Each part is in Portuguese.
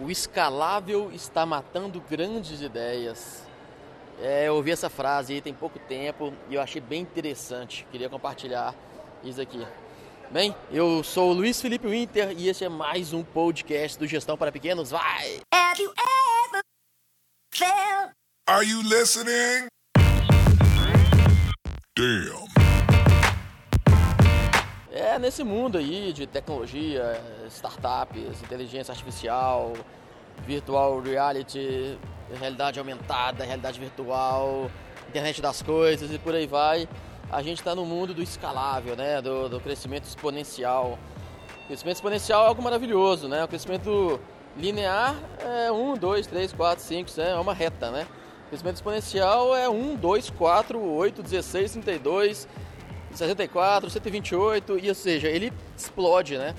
O escalável está matando grandes ideias. É, eu ouvi essa frase aí tem pouco tempo e eu achei bem interessante. Queria compartilhar isso aqui. Bem, eu sou o Luiz Felipe Winter e este é mais um podcast do Gestão para Pequenos. Vai! Have you ever felt... Are you listening? Damn. É nesse mundo aí de tecnologia, startups, inteligência artificial, virtual reality, realidade aumentada, realidade virtual, internet das coisas e por aí vai. A gente está no mundo do escalável, né? Do, do, crescimento exponencial. O crescimento exponencial é algo maravilhoso, né? O crescimento linear é 1, 2, 3, 4, 5, é uma reta, né? O crescimento exponencial é 1, 2, 4, 8, 16, 32, 64, 128, e ou seja, ele explode, né?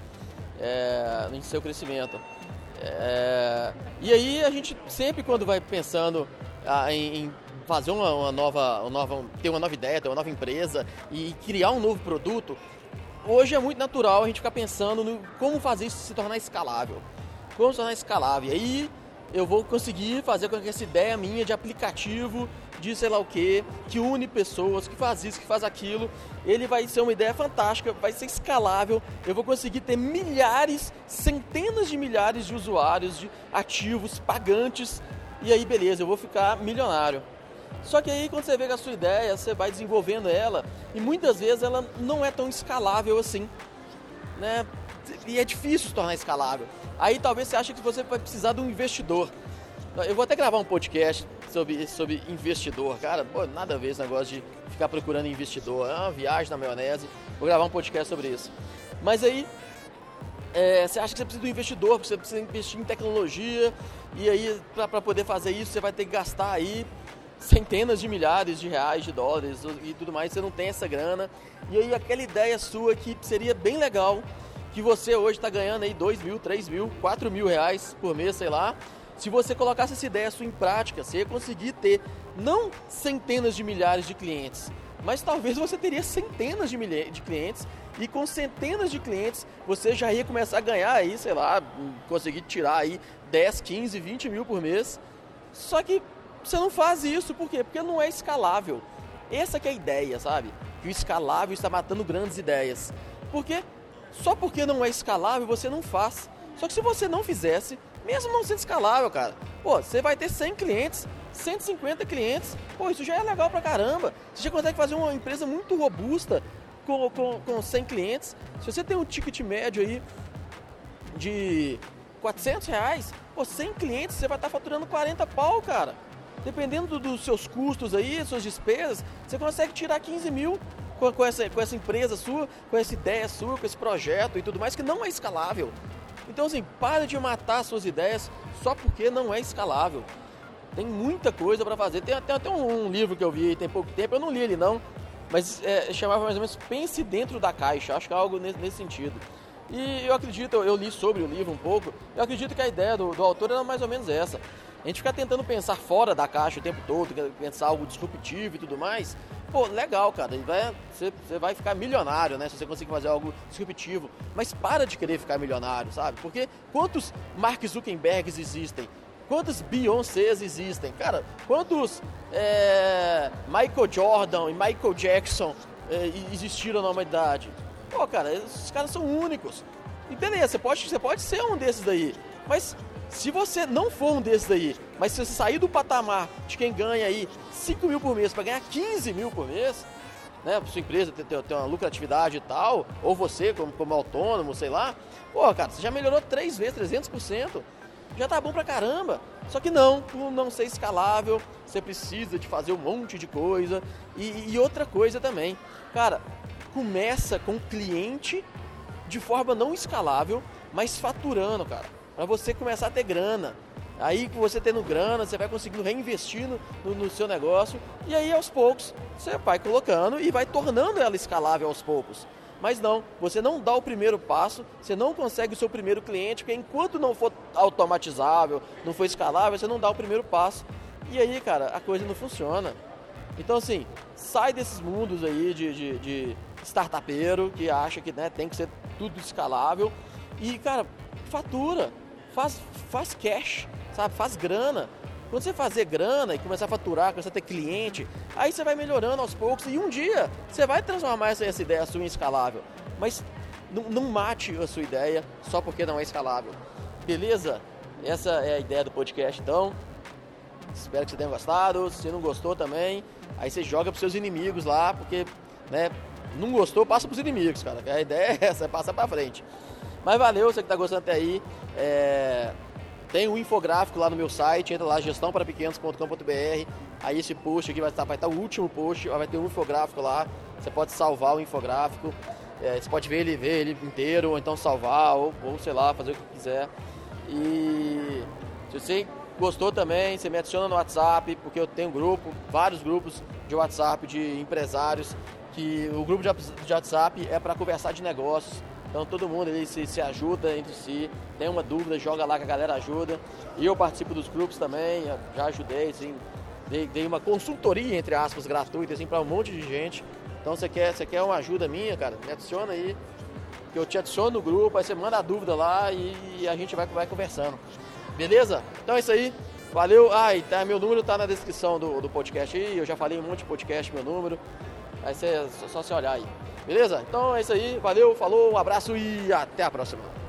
É, em seu crescimento. É, e aí a gente sempre quando vai pensando ah, em, em, fazer uma, uma, nova, uma nova, ter uma nova ideia, ter uma nova empresa e criar um novo produto, hoje é muito natural a gente ficar pensando no como fazer isso se tornar escalável. Como se tornar escalável. E aí eu vou conseguir fazer com que essa ideia minha de aplicativo, de sei lá o que, que une pessoas, que faz isso, que faz aquilo, ele vai ser uma ideia fantástica, vai ser escalável, eu vou conseguir ter milhares, centenas de milhares de usuários, de ativos, pagantes, e aí beleza, eu vou ficar milionário. Só que aí quando você vê que a sua ideia, você vai desenvolvendo ela, e muitas vezes ela não é tão escalável assim, né? E é difícil se tornar escalável. Aí talvez você ache que você vai precisar de um investidor. Eu vou até gravar um podcast sobre, sobre investidor, cara. Pô, nada a ver esse negócio de ficar procurando investidor. É uma viagem na maionese. Vou gravar um podcast sobre isso. Mas aí, é, você acha que você precisa de um investidor, você precisa investir em tecnologia. E aí, para poder fazer isso, você vai ter que gastar aí centenas de milhares de reais, de dólares e tudo mais. Você não tem essa grana. E aí, aquela ideia sua que seria bem legal que você hoje está ganhando aí 2 mil, 3 mil, 4 mil reais por mês, sei lá. Se você colocasse essa ideia sua em prática, você ia conseguir ter não centenas de milhares de clientes, mas talvez você teria centenas de, milhares de clientes e com centenas de clientes você já ia começar a ganhar aí, sei lá, conseguir tirar aí 10, 15, 20 mil por mês. Só que você não faz isso, por quê? Porque não é escalável. Essa que é a ideia, sabe? Que o escalável está matando grandes ideias. Porque só porque não é escalável, você não faz. Só que se você não fizesse, mesmo não sendo escalável, cara, pô, você vai ter 100 clientes, 150 clientes, pô, isso já é legal pra caramba. Você já consegue fazer uma empresa muito robusta com, com, com 100 clientes. Se você tem um ticket médio aí de 400 reais, pô, 100 clientes, você vai estar faturando 40 pau, cara. Dependendo dos seus custos aí, suas despesas, você consegue tirar 15 mil com, com, essa, com essa empresa sua, com essa ideia sua, com esse projeto e tudo mais, que não é escalável. Então, assim, para de matar suas ideias só porque não é escalável. Tem muita coisa para fazer. Tem, até um, um, livro que eu vi tem pouco tempo, eu não li ele não, mas é, chamava mais ou menos Pense Dentro da Caixa. Acho que é algo nesse, nesse sentido. E eu acredito, eu li sobre o livro um pouco, eu acredito que a ideia do, do autor era mais ou menos essa. A gente ficar tentando pensar fora da caixa o tempo todo, pensar algo disruptivo e tudo mais, pô, legal, cara, vai, você, vai ficar milionário, né, se você conseguir fazer algo disruptivo. Mas para de querer ficar milionário, sabe? Porque quantos Mark Zuckerbergs existem? Quantos Beyoncés existem? Cara, quantos é, Michael Jordan e Michael Jackson é, existiram na humanidade? Pô, cara, esses caras são únicos. E beleza, você pode, você pode ser um desses daí. Mas se você não for um desses aí, mas se você sair do patamar de quem ganha aí 5 mil por mês para ganhar 15 mil por mês, né, sua empresa ter, ter, ter, uma lucratividade e tal, ou você como, como autônomo, sei lá, pô, cara, você já melhorou 3 vezes, 300%, já tá bom pra caramba. Só que não, por não ser escalável, você precisa de fazer um monte de coisa. E, e outra coisa também, cara, começa com cliente de forma não escalável, mas faturando, cara para você começar a ter grana. Aí você tendo grana, você vai conseguindo reinvestir no, no, no, seu negócio e aí aos poucos você vai colocando e vai tornando ela escalável aos poucos. Mas não, você não dá o primeiro passo, você não consegue o seu primeiro cliente, porque enquanto não for automatizável, não for escalável, você não dá o primeiro passo. E aí, cara, a coisa não funciona. Então, assim, sai desses mundos aí de, de, de startupeiro que acha que né, tem que ser tudo escalável e, cara, fatura faz, faz cash, sabe? Faz grana. Quando você fazer grana e começar a faturar, começar a ter cliente, aí você vai melhorando aos poucos e um dia você vai transformar essa, essa ideia sua em escalável. Mas não, mate a sua ideia só porque não é escalável. Beleza? Essa é a ideia do podcast, então. Espero que você tenha gostado. Se não gostou também, aí você joga para seus inimigos lá, porque, né, não gostou, passa para os inimigos, cara. A ideia é essa, é passar para frente. Mas valeu, você que está gostando até aí. É... Tem um infográfico lá no meu site, entra lá, gestãoparapequenos.com.br. Aí esse post aqui vai estar, vai estar o último post, vai ter um infográfico lá. Você pode salvar o infográfico. É, você pode ver ele, ver ele inteiro, ou então salvar, ou, ou sei lá, fazer o que quiser. E se você gostou também, você me adiciona no WhatsApp, porque eu tenho grupo, vários grupos de WhatsApp de empresários, que o grupo de WhatsApp é para conversar de negócios. Então todo mundo ali se, se ajuda entre si, tem uma dúvida, joga lá que a galera ajuda. E eu participo dos grupos também, já ajudei, assim, dei, dei uma consultoria, entre aspas, gratuita assim, para um monte de gente. Então você quer, você quer uma ajuda minha, cara, me adiciona aí, que eu te adiciono no grupo, aí você manda a dúvida lá e a gente vai, vai conversando. Beleza? Então é isso aí. Valeu. Ah, e tá, meu número tá na descrição do, do podcast aí. Eu já falei um monte de podcast, meu número. Aí você, é só você olhar aí. Beleza? Então é isso aí. Valeu, falou, um abraço e até a próxima.